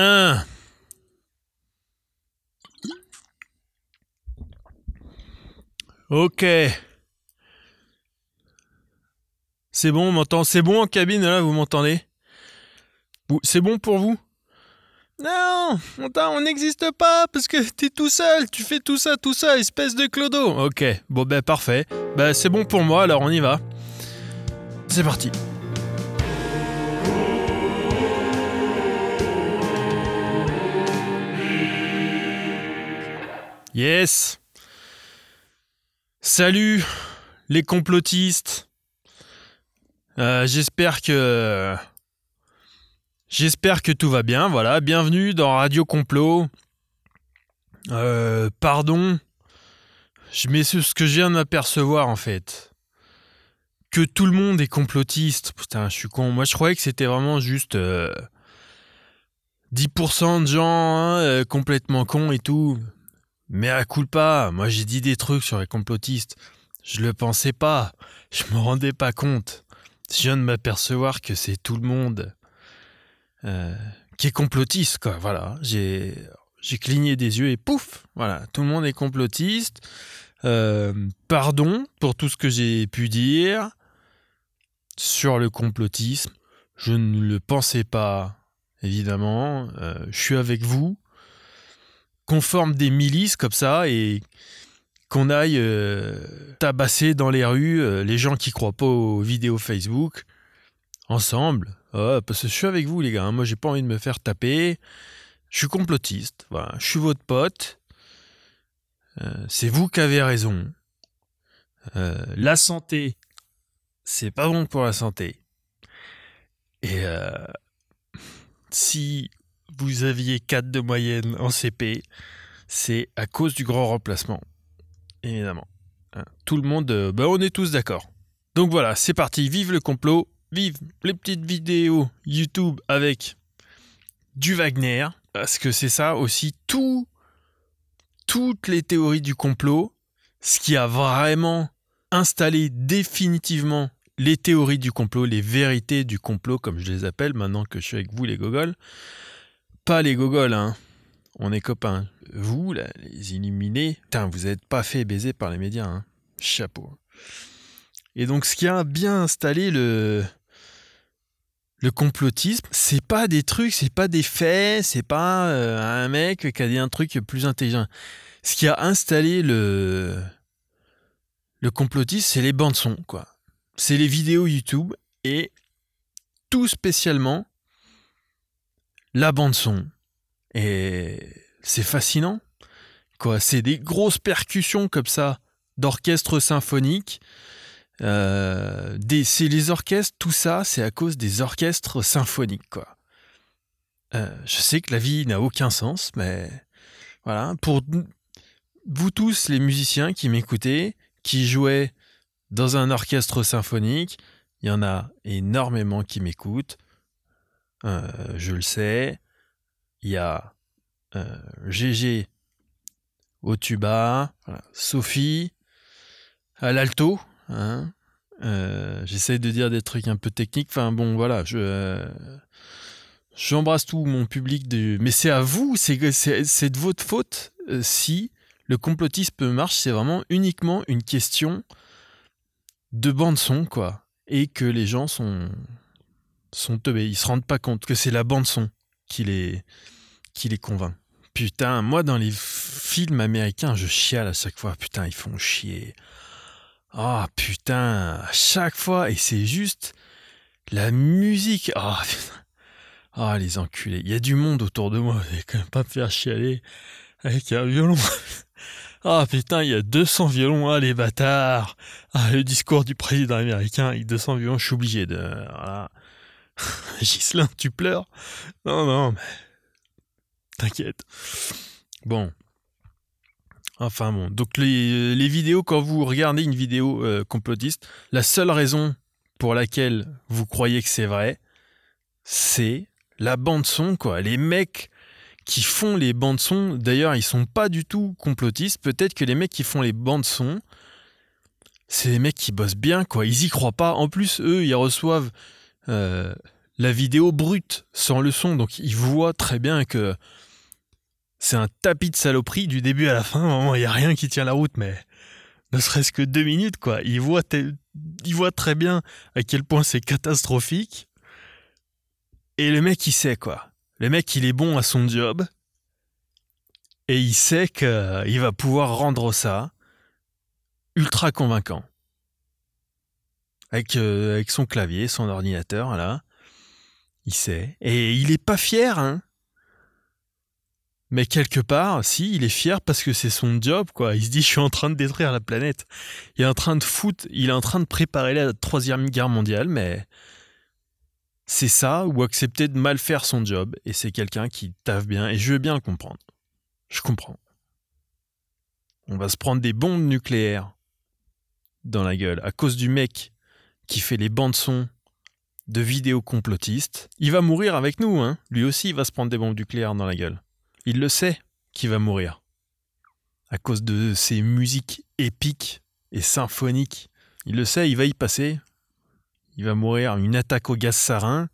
1. Ok. C'est bon, on m'entend. C'est bon en cabine, là, vous m'entendez? C'est bon pour vous? Non, on n'existe pas parce que t'es tout seul. Tu fais tout ça, tout ça, espèce de clodo. Ok, bon ben parfait. Ben c'est bon pour moi, alors on y va. C'est parti. Yes. Salut les complotistes. Euh, j'espère que j'espère que tout va bien. Voilà, bienvenue dans Radio Complot. Euh, pardon, je mets ce que je viens de m'apercevoir en fait. Que tout le monde est complotiste. Putain, je suis con. Moi, je croyais que c'était vraiment juste 10% euh, de gens hein, complètement cons et tout. Mais à coup pas, moi j'ai dit des trucs sur les complotistes. Je le pensais pas, je me rendais pas compte. Je viens de m'apercevoir que c'est tout le monde euh, qui est complotiste, quoi. Voilà, j'ai j'ai cligné des yeux et pouf, voilà, tout le monde est complotiste. Euh, pardon pour tout ce que j'ai pu dire sur le complotisme. Je ne le pensais pas, évidemment. Euh, je suis avec vous qu'on forme des milices comme ça et qu'on aille euh, tabasser dans les rues euh, les gens qui croient pas aux vidéos Facebook ensemble. parce que je suis avec vous les gars, hein. moi j'ai pas envie de me faire taper. Je suis complotiste, voilà. je suis votre pote. Euh, c'est vous qui avez raison. la santé, c'est pas bon pour la santé. Et si vous aviez 4 de moyenne en CP, c'est à cause du grand remplacement. Évidemment. Hein, tout le monde, euh, bah on est tous d'accord. Donc voilà, c'est parti, vive le complot, vive les petites vidéos YouTube avec du Wagner, parce que c'est ça aussi, tout, toutes les théories du complot, ce qui a vraiment installé définitivement les théories du complot, les vérités du complot, comme je les appelle maintenant que je suis avec vous les gogoles, pas les gogoles, hein. On est copains. Vous, les illuminés, putain, vous n'êtes pas fait baiser par les médias, hein. Chapeau. Et donc, ce qui a bien installé le, le complotisme, c'est pas des trucs, c'est pas des faits, c'est pas euh, un mec qui a dit un truc plus intelligent. Ce qui a installé le, le complotisme, c'est les bandes son, quoi. C'est les vidéos YouTube et tout spécialement la bande son. Et c'est fascinant. Quoi, c'est des grosses percussions comme ça d'orchestre symphonique. Euh, c'est les orchestres, tout ça, c'est à cause des orchestres symphoniques. Euh, je sais que la vie n'a aucun sens, mais voilà. Pour vous tous, les musiciens qui m'écoutez, qui jouaient dans un orchestre symphonique, il y en a énormément qui m'écoutent. Euh, je le sais. Il y a GG euh, au tuba, Sophie à l'alto. Hein. Euh, j'essaie de dire des trucs un peu techniques. Enfin bon, voilà, je j'embrasse tout mon public. De... Mais c'est à vous, c'est de votre faute si le complotisme marche. C'est vraiment uniquement une question de bande son, quoi, et que les gens sont sont teubés. Ils se rendent pas compte que c'est la bande son qui les, qui les convainc. Putain, moi dans les films américains, je chiale à chaque fois. Putain, ils font chier. Ah putain, à chaque fois. Et c'est juste la musique. Ah Ah les enculés. Il y a du monde autour de moi. Vous allez quand même pas me faire chialer avec un violon. Ah putain, il y a 200 violons, ah les bâtards. Ah le discours du président américain avec 200 violons, je suis obligé de... Gislin, tu pleures? Non, non, mais. T'inquiète. Bon. Enfin bon. Donc les, vidéos, quand vous regardez une vidéo euh, complotiste, la seule raison pour laquelle vous croyez que c'est vrai, c'est la bande son, quoi. Les mecs qui font les bandes son, d'ailleurs, ils sont pas du tout complotistes. Peut-être que les mecs qui font les bandes son, c'est les mecs qui bossent bien, quoi. Ils y croient pas. En plus, eux, ils reçoivent euh, la vidéo brute, sans le son. Donc il voit très bien que c'est un tapis de saloperie du début à la fin. il n'y a rien qui tient la route, mais ne serait-ce que deux minutes, quoi. Il voit, il voit très bien à quel point c'est catastrophique. Et le mec, il sait, quoi. Le mec, il est bon à son job. Et il sait qu'il va pouvoir rendre ça ultra convaincant. Avec, euh, avec son clavier, son ordinateur, là. Il sait. Et il est pas fier, hein. Mais quelque part, si, il est fier parce que c'est son job, quoi. Il se dit, je suis en train de détruire la planète. Il est en train de foutre, il est en train de préparer la troisième guerre mondiale, mais c'est ça ou accepter de mal faire son job. Et c'est quelqu'un qui taffe bien. Et je veux bien le comprendre. Je comprends. On va se prendre des bombes nucléaires dans la gueule à cause du mec qui fait les bandes son de vidéos complotistes. Il va mourir avec nous, hein. Lui aussi, il va se prendre des bombes nucléaires dans la gueule. Il le sait qu'il va mourir. À cause de ses musiques épiques et symphoniques. Il le sait, il va y passer. Il va mourir une attaque au gaz sarin.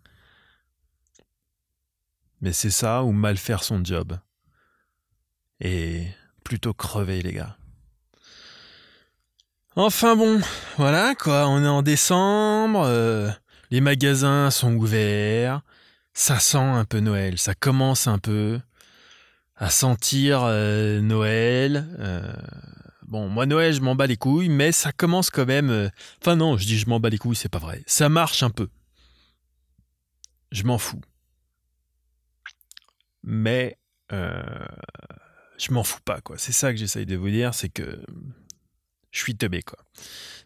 Mais c'est ça ou mal faire son job. Et plutôt crever, les gars. Enfin bon, voilà quoi, on est en décembre, euh, les magasins sont ouverts, ça sent un peu Noël, ça commence un peu à sentir euh, Noël. Euh, bon, moi Noël, je m'en bats les couilles, mais ça commence quand même. Enfin non, je dis je m'en bats les couilles, c'est pas vrai. Ça marche un peu. Je m'en fous. Mais je m'en fous pas, quoi. C'est ça que j'essaye de vous dire, c'est que je suis teubé, quoi.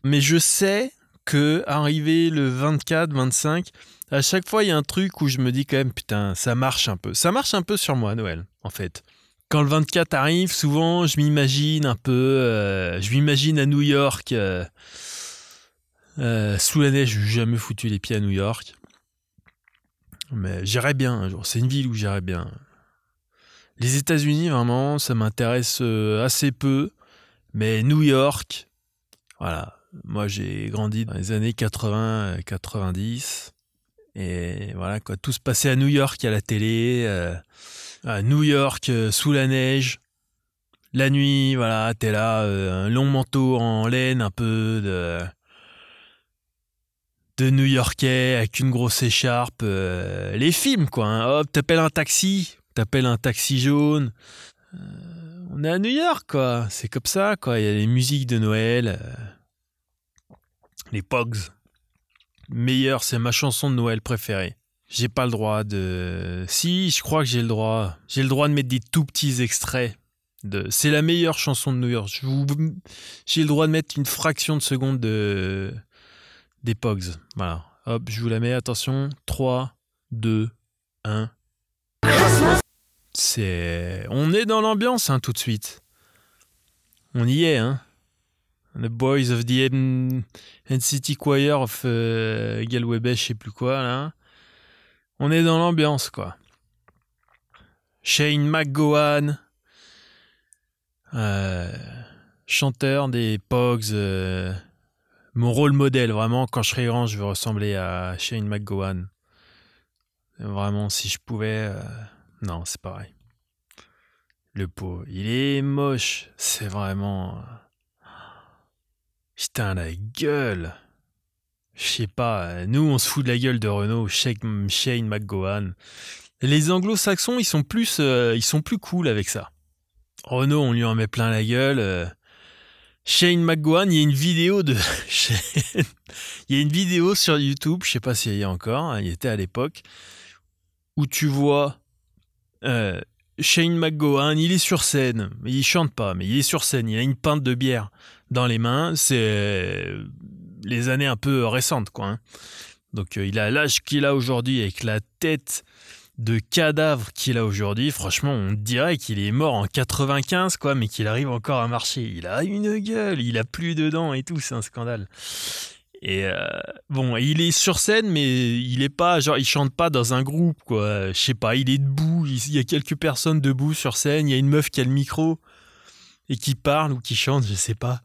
Mais je sais que arrivé le 24, 25, à chaque fois, il y a un truc où je me dis quand même, putain, ça marche un peu. Ça marche un peu sur moi, Noël, en fait. Quand le 24 arrive, souvent, je m'imagine un peu, euh, je m'imagine à New York, euh, euh, sous la neige, je n'ai jamais foutu les pieds à New York. Mais j'irai bien un jour, c'est une ville où j'irai bien. Les États-Unis, vraiment, ça m'intéresse assez peu. Mais New York, voilà. Moi, j'ai grandi dans les années 80-90. Et voilà, quoi. Tout se passait à New York à la télé. Euh, à New York, euh, sous la neige. La nuit, voilà, t'es là, euh, un long manteau en laine, un peu de de New-Yorkais avec une grosse écharpe. les films, quoi. Hein. Hop, t'appelles un taxi, t'appelles un taxi jaune. On est à New York, quoi. C'est comme ça, quoi. Il y a les musiques de Noël, les Pogs meilleur, c'est ma chanson de Noël préférée. J'ai pas le droit de. Si, je crois que j'ai le droit. J'ai le droit de mettre des tout petits extraits. De... C'est la meilleure chanson de New York. J'ai le droit de mettre une fraction de seconde de... des Pogs. Voilà. Hop, je vous la mets. Attention. 3, 2, 1. On est dans l'ambiance, hein, tout de suite. On y est, hein. The Boys of the NCT Choir of uh, je sais plus quoi, là. On est dans l'ambiance, quoi. Shane McGowan, euh, chanteur des Pogs, euh, mon rôle modèle, vraiment, quand je serai grand, je veux ressembler à Shane McGowan. Vraiment, si je pouvais... Euh, non, c'est pareil. Le pot, il est moche. C'est vraiment... Putain, la gueule Je sais pas, nous on se fout de la gueule de Renault, Shane McGowan. Les anglo-saxons, ils sont plus euh, ils sont plus cool avec ça. Renault, on lui en met plein la gueule. Euh. Shane McGowan, il y a une vidéo de il y a une vidéo sur YouTube, je sais pas s'il y a encore, hein, il était à l'époque, où tu vois euh, Shane McGowan, il est sur scène, il chante pas, mais il est sur scène, il a une pinte de bière dans les mains. C'est euh, les années un peu récentes, quoi. Hein. Donc euh, il a l'âge qu'il a aujourd'hui avec la tête de cadavre qu'il a aujourd'hui. Franchement, on dirait qu'il est mort en 95, quoi, mais qu'il arrive encore à marcher. Il a une gueule, il a plus de dents et tout, c'est un scandale. Et euh, bon, il est sur scène, mais il est pas, genre, il chante pas dans un groupe, quoi. Je sais pas, il est debout, il y a quelques personnes debout sur scène, il y a une meuf qui a le micro et qui parle ou qui chante, je sais pas.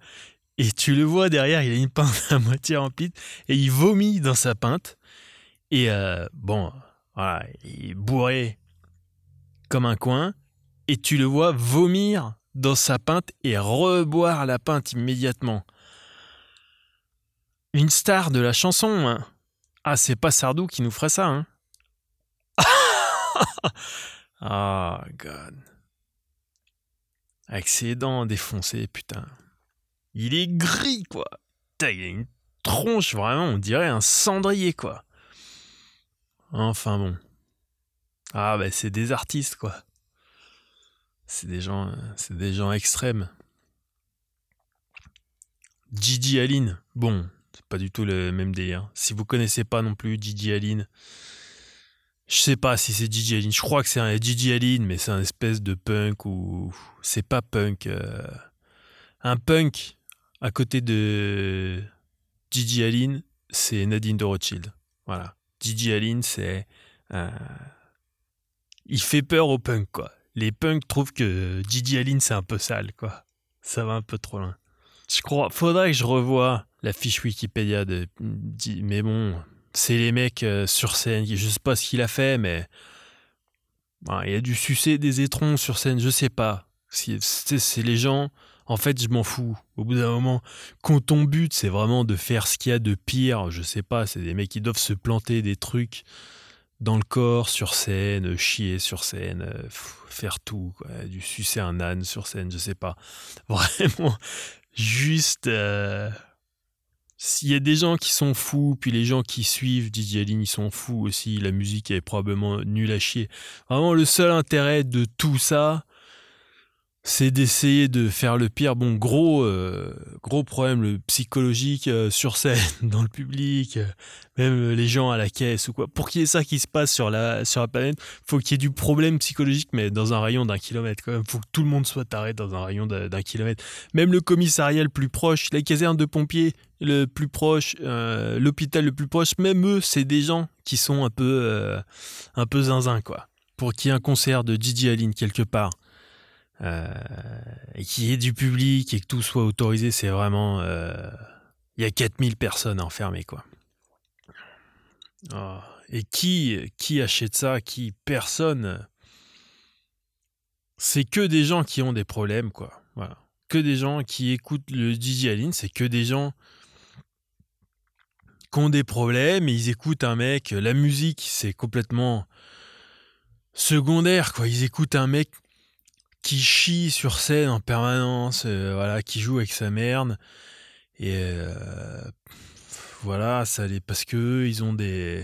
Et tu le vois derrière, il a une pinte à moitié remplie et il vomit dans sa pinte. Et euh, bon, voilà, il est bourré comme un coin. Et tu le vois vomir dans sa pinte et reboire la pinte immédiatement. Une star de la chanson. Hein. Ah, c'est pas Sardou qui nous ferait ça. Hein. Ah, oh, God. Avec ses dents défoncées, putain. Il est gris, quoi. il a une tronche, vraiment, on dirait un cendrier, quoi. Enfin bon. Ah, bah, c'est des artistes, quoi. C'est des gens, c'est des gens extrêmes. Gigi Aline, bon, pas du tout le même délire. Si vous connaissez pas non plus Gigi Aline, je sais pas si c'est Gigi Aline. Je crois que c'est un Gigi Aline, mais c'est un espèce de punk ou c'est pas punk. Euh, un punk à côté de Gigi Aline, c'est Nadine de Rothschild. Voilà. Gigi Aline, c'est euh, il fait peur aux punks quoi. Les punks trouvent que Gigi Aline c'est un peu sale quoi. Ça va un peu trop loin. Je crois. Faudrait que je revoie la fiche Wikipédia de. Mais bon, c'est les mecs euh, sur scène. Je sais pas ce qu'il a fait, mais. il a dû sucer des étrons sur scène, je sais pas. C'est les gens. En fait, je m'en fous. Au bout d'un moment, quand ton but, c'est vraiment de faire ce qu'il y a de pire, je sais pas, c'est des mecs qui doivent se planter des trucs dans le corps, sur scène, chier sur scène, euh, faire tout, du sucer un âne sur scène, je sais pas. Vraiment, juste. Euh, s'il y a des gens qui sont fous, puis les gens qui suivent Didier Aline, ils sont fous aussi. La musique est probablement nulle à chier. Vraiment, le seul intérêt de tout ça, c'est d'essayer de faire le pire. Bon, gros, euh, gros problème psychologique euh, sur scène, dans le public, euh, même les gens à la caisse ou quoi. Pour qu'il y ait ça qui se passe sur la, sur la planète, faut qu'il y ait du problème psychologique, mais dans un rayon d'un kilomètre quand même. Faut que tout le monde soit arrêté dans un rayon d'un kilomètre. Même le commissariat le plus proche, la caserne de pompiers le plus proche, l'hôpital le plus proche, même eux, c'est des gens qui sont un peu, un peu zinzin, quoi. Pour qu'il y ait un concert de Didi Aline quelque part euh, et qu'il y ait du public et que tout soit autorisé, c'est vraiment. Euh, il y a 4000 personnes enfermées, quoi. Oh. Et qui, qui achète ça? Qui? Personne. C'est que des gens qui ont des problèmes, quoi. Que des gens qui écoutent le DJ Aline, c'est que des gens qui ont des problèmes et ils écoutent un mec. La musique, c'est complètement secondaire, quoi. Ils écoutent un mec qui chie sur scène en permanence, euh, voilà, qui joue avec sa merde. Et euh, voilà, ça les parce que ils ont des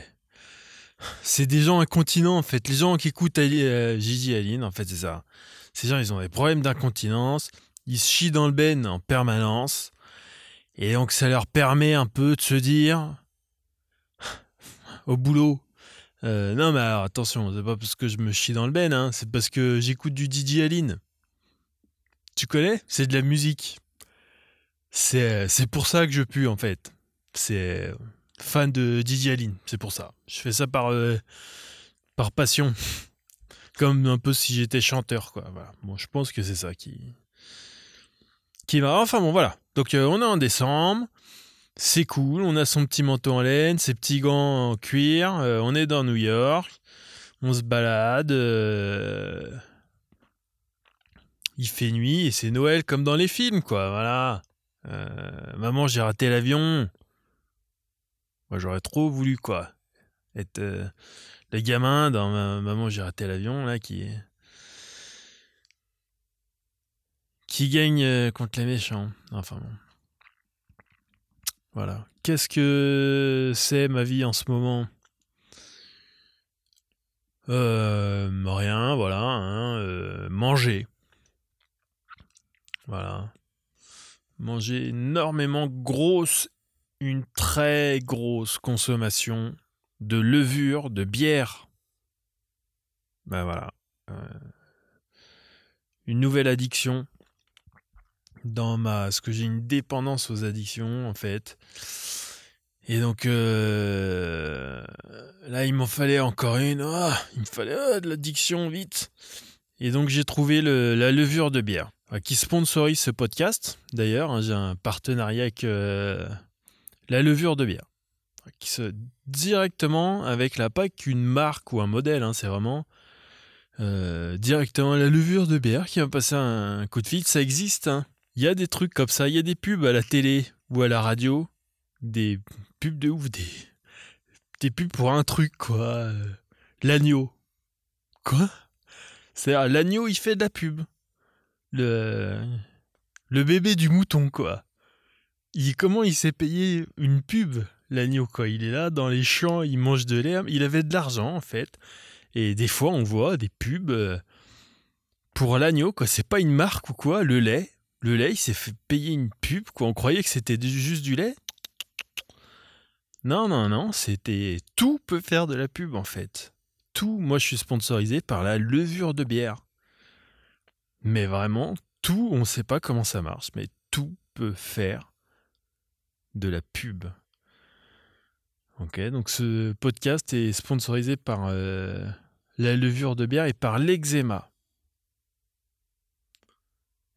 c'est des gens incontinents en fait. Les gens qui écoutent euh, Gigi Aline, en fait, c'est ça. Ces gens, ils ont des problèmes d'incontinence, ils se chient dans le ben en permanence. Et donc ça leur permet un peu de se dire au boulot, euh, non, mais alors attention, c'est pas parce que je me chie dans le ben, hein, c'est parce que j'écoute du DJ Aline. Tu connais? C'est de la musique. C'est, c'est pour ça que je pue en fait. C'est fan de DJ Aline, c'est pour ça. Je fais ça par, euh, par passion. Comme un peu si j'étais chanteur, quoi. Bon, je pense que c'est ça qui. qui va. Enfin bon, voilà. Donc euh, on est en décembre c'est cool, on a son petit manteau en laine, ses petits gants en cuir, euh, on est dans New York, on se balade, euh, il fait nuit et c'est Noël comme dans les films, quoi, voilà. Euh, maman, j'ai raté l'avion. Moi, j'aurais trop voulu, quoi, être le gamin dans Maman, j'ai raté l'avion, là, qui qui gagne contre les méchants. Enfin bon. Voilà. Qu'est-ce que c'est ma vie en ce moment? Euh, Rien, voilà. Hein, euh, manger. Voilà. Manger énormément grosse, une très grosse consommation de levure, de bière. Ben voilà. Euh, une nouvelle addiction dans ma ce que j'ai une dépendance aux addictions en fait et donc euh, là il m'en fallait encore une ah, il me fallait ah, de l'addiction vite et donc j'ai trouvé la levure de bière euh, qui sponsorise ce podcast d'ailleurs hein, j'ai un partenariat avec euh, la levure de bière qui se directement avec la pas qu'une marque ou un modèle, hein, c'est vraiment directement la levure de bière qui va passer un coup de fil. Ça existe, hein. Il y a des trucs comme ça, il y a des pubs à la télé ou à la radio, des pubs de ouf, des, des pubs pour un truc, quoi. L'agneau. Quoi? C'est-à-dire, l'agneau, il fait de la pub. Le, le bébé du mouton, quoi. Il, comment il s'est payé une pub, l'agneau, quoi? Il est là, dans les champs, il mange de l'herbe. Il avait de l'argent, en fait. Et des fois, on voit des pubs euh, pour l'agneau, quoi. C'est pas une marque ou quoi, le lait. Le lait, il s'est fait payer une pub, quoi. On croyait que c'était juste du lait? Non, non, non, c'était. Tout peut faire de la pub, en fait. Tout. Moi, je suis sponsorisé par la levure de bière. Mais vraiment, tout, on ne sait pas comment ça marche, mais tout peut faire de la pub. Ok, donc ce podcast est sponsorisé par euh, la levure de bière et par l'eczéma.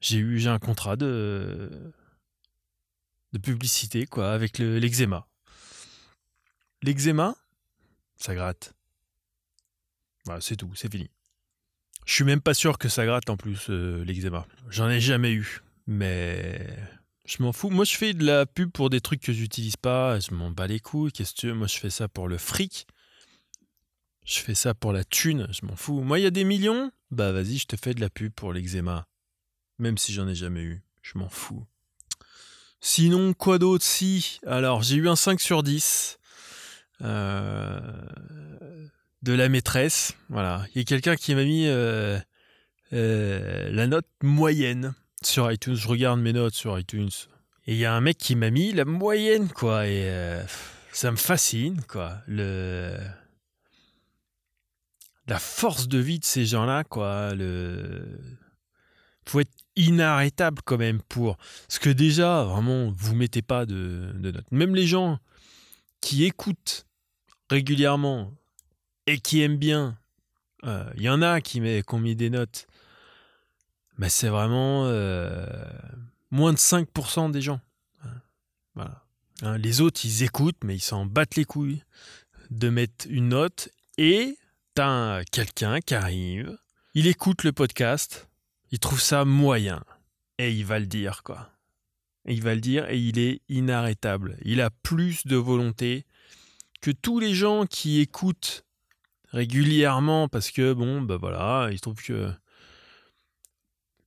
J'ai eu j'ai un contrat de de publicité quoi avec l'eczéma. l'eczéma, ça gratte. Voilà, c'est tout, c'est fini. Je suis même pas sûr que ça gratte en plus euh, l'eczéma. J'en ai jamais eu, mais je m'en fous. Moi, je fais de la pub pour des trucs que j'utilise pas. Je m'en bats les couilles. Qu'est-ce que tu veux Moi, je fais ça pour le fric. Je fais ça pour la thune. Je m'en fous. Moi, il y a des millions? Bah, vas-y, je te fais de la pub pour l'eczéma. Même si j'en ai jamais eu. Je m'en fous. Sinon, quoi d'autre? Si. Alors, j'ai eu un 5 sur 10. Euh, de la maîtresse. Voilà. Il y a quelqu'un qui m'a mis euh, euh, la note moyenne sur iTunes. Je regarde mes notes sur iTunes. Et il y a un mec qui m'a mis la moyenne, quoi. Et ça me fascine, quoi. Le... La force de vie de ces gens-là, quoi. Le... inarrêtable quand même pour... Parce que déjà, vraiment, vous mettez pas de, notes. Même les gens qui écoutent régulièrement et qui aiment bien, il euh, y en a qui, met, qui ont des notes mais c'est vraiment euh, moins de 5% des gens. Hein, les autres, ils écoutent, mais ils s'en battent les couilles de mettre une note. Et t'as quelqu'un qui arrive, il écoute le podcast, il trouve ça moyen. Et il va le dire, quoi. il va le dire et il est inarrêtable. Il a plus de volonté que tous les gens qui écoutent régulièrement parce que, bon, bah voilà, il trouve que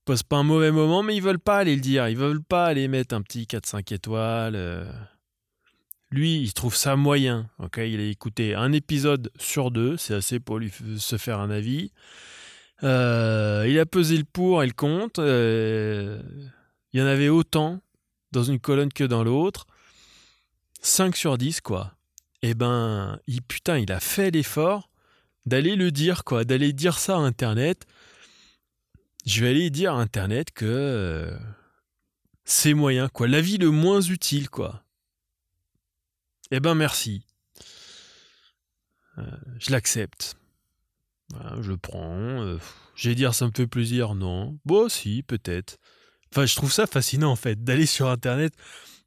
passe pas un mauvais moment, mais ils veulent pas aller le dire. Ils veulent pas aller mettre un petit 4-5 étoiles. Euh. Lui, il trouve ça moyen. Ok, il a écouté un épisode sur deux, c'est assez pour lui se faire un avis. Euh, il a pesé le pour et le contre. Euh, il y en avait autant dans une colonne que dans l'autre. 5 sur 10, quoi. Eh ben, il, putain, il a fait l'effort d'aller le dire, quoi, d'aller dire ça à Internet je vais aller dire à Internet que euh, c'est moyen, quoi. La vie le moins utile, quoi. Eh ben merci. Je l'accepte. Je le prends. Euh, je vais dire ça me fait plaisir, non. Bon, si, peut-être. Enfin, je trouve ça fascinant, en fait, d'aller sur Internet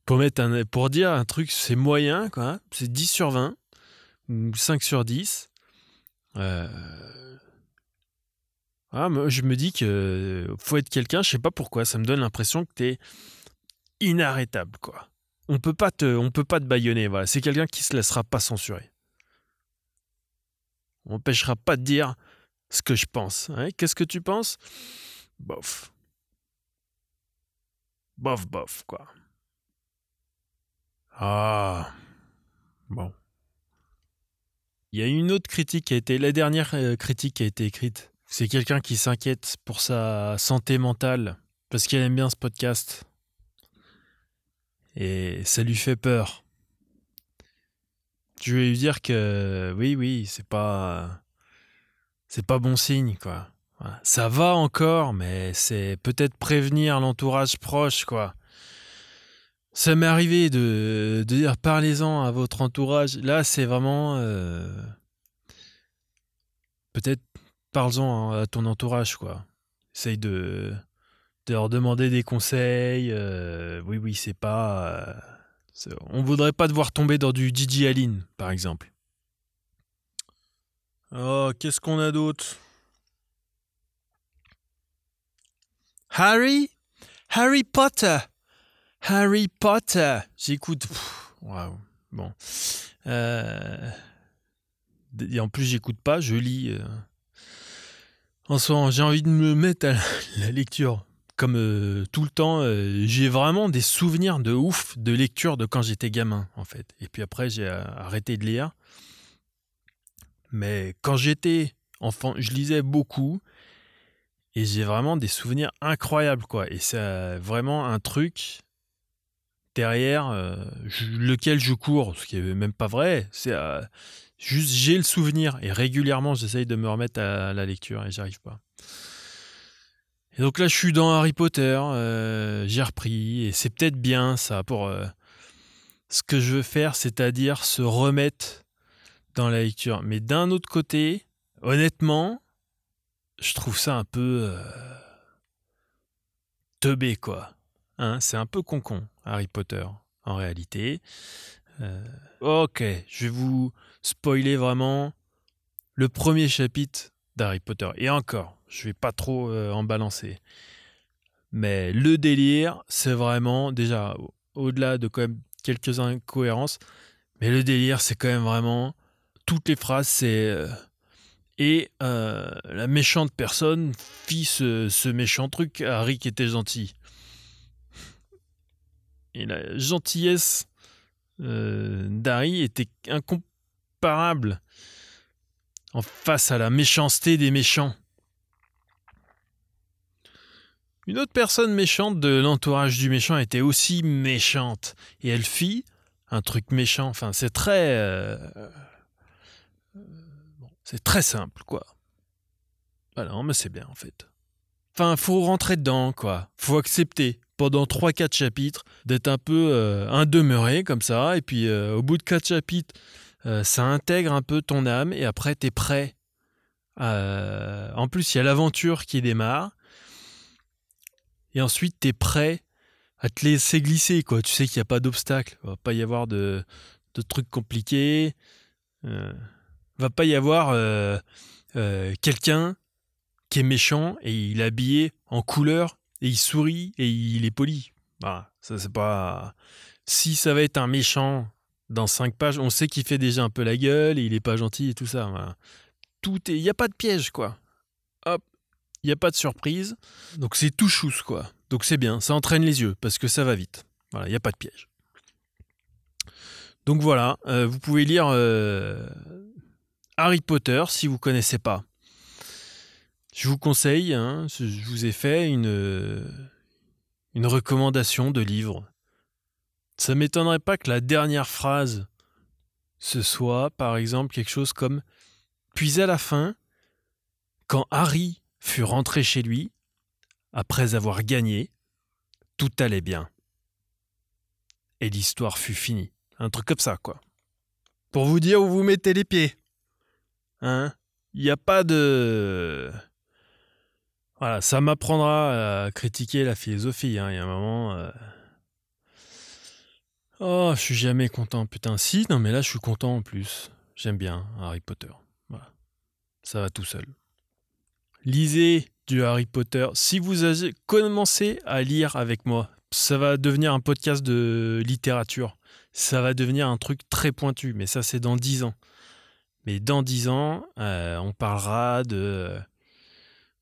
pour, mettre un, pour dire un truc, c'est moyen, quoi. C'est 10 sur 20, ou 5 sur 10. Euh, ah, je me dis que faut être quelqu'un, je sais pas pourquoi, ça me donne l'impression que tu es inarrêtable, quoi. On peut pas te, on peut pas te baïonner, voilà. C'est quelqu'un qui se laissera pas censurer. On n'empêchera pas de dire ce que je pense. Hein. Qu'est-ce que tu penses? Bof. Bof, bof, quoi. Ah. Bon. Il y a une autre critique qui a été, la dernière euh, critique qui a été écrite c'est quelqu'un qui s'inquiète pour sa santé mentale parce qu'elle aime bien ce podcast. Et ça lui fait peur. Je vais lui dire que oui, oui, c'est pas. C'est pas bon signe, quoi. Ça va encore, mais c'est peut-être prévenir l'entourage proche, quoi. Ça m'est arrivé de, dire parlez-en à votre entourage. Là, c'est vraiment. Euh, peut-être parle-en à ton entourage, quoi. Essaye de, de leur demander des conseils. Euh, oui, oui, c'est pas, On voudrait pas devoir tomber dans du Gigi Allen, par exemple. Oh, qu'est-ce qu'on a d'autre? Harry? Harry Potter Harry Potter J'écoute. Waouh. Bon. Euh, et en plus, j'écoute pas, je lis. Euh. En moment, j'ai envie de me mettre à la lecture. Comme euh, tout le temps, j'ai vraiment des souvenirs de ouf de lecture de quand j'étais gamin, en fait. Et puis après, j'ai arrêté de lire. Mais quand j'étais enfant, je lisais beaucoup. Et j'ai vraiment des souvenirs incroyables, quoi. Et c'est vraiment un truc derrière euh, lequel je cours, ce qui est même pas vrai. C'est euh, juste j'ai le souvenir et régulièrement j'essaye de me remettre à la lecture et j'arrive pas. Et donc là je suis dans Harry Potter, euh, j'ai repris et c'est peut-être bien ça pour ce que je veux faire, c'est-à-dire se remettre dans la lecture. Mais d'un autre côté, honnêtement, je trouve ça un peu teubé quoi. Hein, c'est un peu concon, Harry Potter, en réalité. Euh, ok, je vais vous spoiler vraiment le premier chapitre d'Harry Potter. Et encore, je vais pas trop euh, en balancer. Mais le délire, c'est vraiment, déjà, au-delà de quand même quelques incohérences, mais le délire, c'est quand même vraiment, toutes les phrases, c'est... Euh, et la méchante personne fit ce, méchant truc à Harry qui était gentil et la gentillesse euh, d'Harry était incomparable en face à la méchanceté des méchants. Une autre personne méchante de l'entourage du méchant était aussi méchante et elle fit un truc méchant. Enfin, c'est très, euh, c'est très simple, quoi. Voilà, mais c'est bien en fait. Enfin, faut rentrer dedans, quoi. Faut accepter pendant 3-4 chapitres, d'être un peu euh, demeuré comme ça, et puis euh, au bout de 4 chapitres, euh, ça intègre un peu ton âme, et après tu es prêt. en plus, il y a l'aventure qui démarre, et ensuite tu es prêt à te laisser glisser, quoi. Tu sais qu'il n'y a pas d'obstacle, va pas y avoir de, trucs compliqués, il va pas y avoir quelqu'un qui est méchant et il est habillé en couleur et il sourit et il est poli. Bah, ça c'est pas. Si ça va être un méchant dans cinq pages, on sait qu'il fait déjà un peu la gueule et il est pas gentil et tout ça. Tout est, il y a pas de piège quoi. Hop, il y a pas de surprise. Donc c'est tout chousse quoi. Donc c'est bien, ça entraîne les yeux parce que ça va vite. Voilà, il y a pas de piège. Donc voilà, euh, vous pouvez lire euh, Harry Potter si vous connaissez pas. Je vous conseille, hein, je vous ai fait une, une recommandation de livre. Ça m'étonnerait pas que la dernière phrase ce soit, par exemple, quelque chose comme Puis à la fin, quand Harry fut rentré chez lui, après avoir gagné, tout allait bien. Et l'histoire fut finie. Un truc comme ça, quoi. Pour vous dire où vous mettez les pieds. Hein? Il n'y a pas de. Voilà, ça m'apprendra à critiquer la philosophie. Hein. Il y a un moment. Euh, oh, je suis jamais content. Putain, si, non, mais là, je suis content en plus. J'aime bien Harry Potter. Voilà. Ça va tout seul. Lisez du Harry Potter. Si vous avez commencé à lire avec moi, ça va devenir un podcast de littérature. Ça va devenir un truc très pointu. Mais ça, c'est dans dix ans. Mais dans dix ans, euh, on parlera de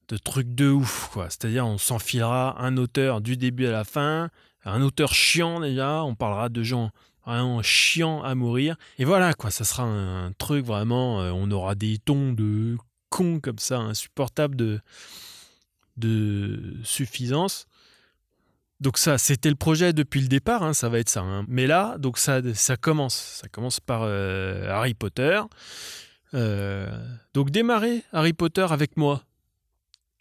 de trucs de ouf, quoi. C'est-à-dire, on s'enfilera un auteur du début à la fin, un auteur chiant déjà, on parlera de gens vraiment chiants à mourir. Et voilà, quoi, ça sera un, truc vraiment, euh, on aura des tons de cons comme ça, insupportables de, de suffisance. Donc ça, c'était le projet depuis le départ, hein, ça va être ça. Hein. Mais là, donc ça, ça commence. Ça commence par euh, Harry Potter. Euh, donc démarrer Harry Potter avec moi.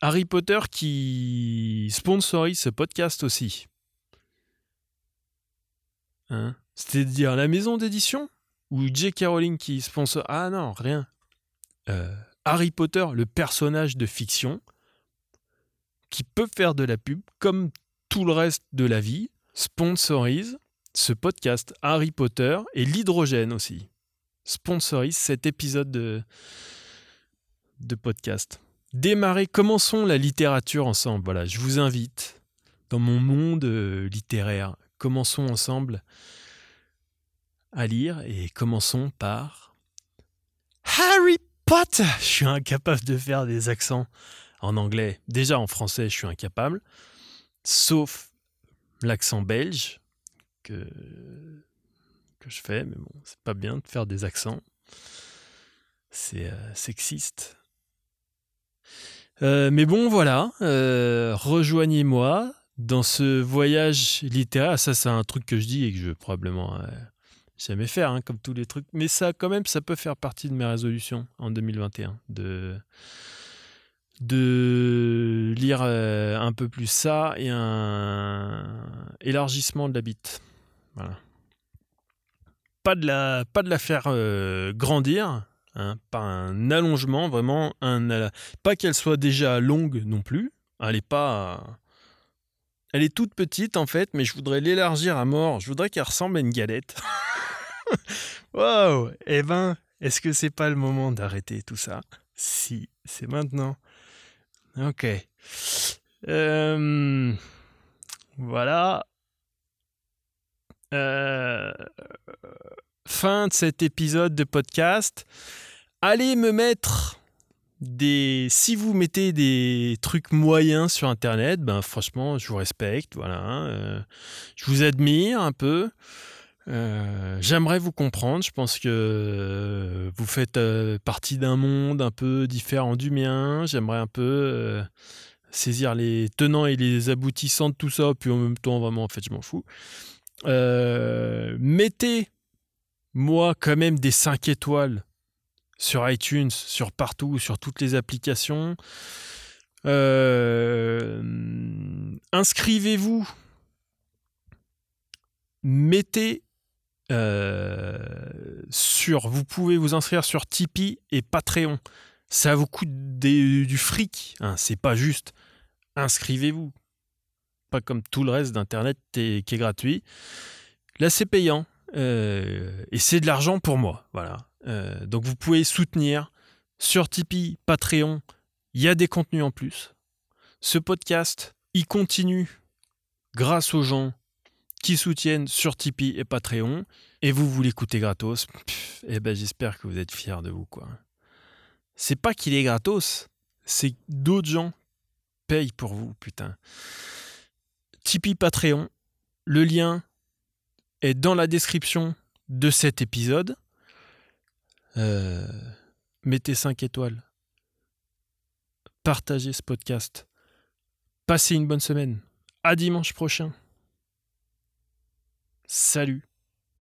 Harry Potter qui sponsorise ce podcast aussi. Hein? C'est-à-dire la maison d'édition? Ou J.K. Rowling qui sponsor... Ah non, rien. Euh, Harry Potter, le personnage de fiction, qui peut faire de la pub comme tout le reste de la vie, sponsorise ce podcast, Harry Potter et l'hydrogène aussi, sponsorise cet épisode de, podcast. Démarrer, commençons la littérature ensemble. Voilà, je vous invite dans mon monde euh, littéraire. Commençons ensemble à lire et commençons par Harry Potter. Je suis incapable de faire des accents en anglais. Déjà en français, je suis incapable. Sauf l'accent belge que, que je fais. Mais bon, c'est pas bien de faire des accents. C'est euh, sexiste. Euh, mais bon, voilà. Euh, rejoignez-moi dans ce voyage littéraire. Ça, c'est un truc que je dis et que je vais probablement jamais faire, hein, comme tous les trucs. Mais ça, quand même, ça peut faire partie de mes résolutions en 2021. De de lire euh, un peu plus ça et un élargissement de la bite. Voilà. Pas de la, pas de la faire euh, grandir, hein, pas un allongement, vraiment un, pas qu'elle soit déjà longue non plus. Elle est pas, elle est toute petite en fait, mais je voudrais l'élargir à mort. Je voudrais qu'elle ressemble à une galette. wow. Eh ben, est-ce que c'est pas le moment d'arrêter tout ça? Si, c'est maintenant. Ok. Euh, voilà. Euh, fin de cet épisode de podcast. Allez me mettre des. Si vous mettez des trucs moyens sur Internet, ben franchement, je vous respecte. Voilà. Hein, euh, je vous admire un peu. Euh, j'aimerais vous comprendre. Je pense que euh, vous faites euh, partie d'un monde un peu différent du mien. J'aimerais un peu saisir les tenants et les aboutissants de tout ça. Puis en même temps, vraiment, en fait, je m'en fous. mettez, moi, quand même des 5 étoiles sur iTunes, sur partout, sur toutes les applications. Inscrivez-vous. Mettez sur, vous pouvez vous inscrire sur Tipeee et Patreon. Ça vous coûte du fric. Hein, c'est pas juste. Inscrivez-vous. Pas comme tout le reste d'Internet qui est gratuit. Là, c'est payant. Euh, et c'est de l'argent pour moi. Voilà. Euh, donc vous pouvez soutenir sur Tipeee, Patreon. Il y a des contenus en plus. Ce podcast, il continue grâce aux gens qui soutiennent sur Tipeee et Patreon, et vous, vous l'écoutez gratos, eh ben j'espère que vous êtes fiers de vous, quoi. C'est pas qu'il est gratos, c'est d'autres gens payent pour vous, putain. Tipeee Patreon, le lien est dans la description de cet épisode. Euh, mettez 5 étoiles. Partagez ce podcast. Passez une bonne semaine. À dimanche prochain. Salut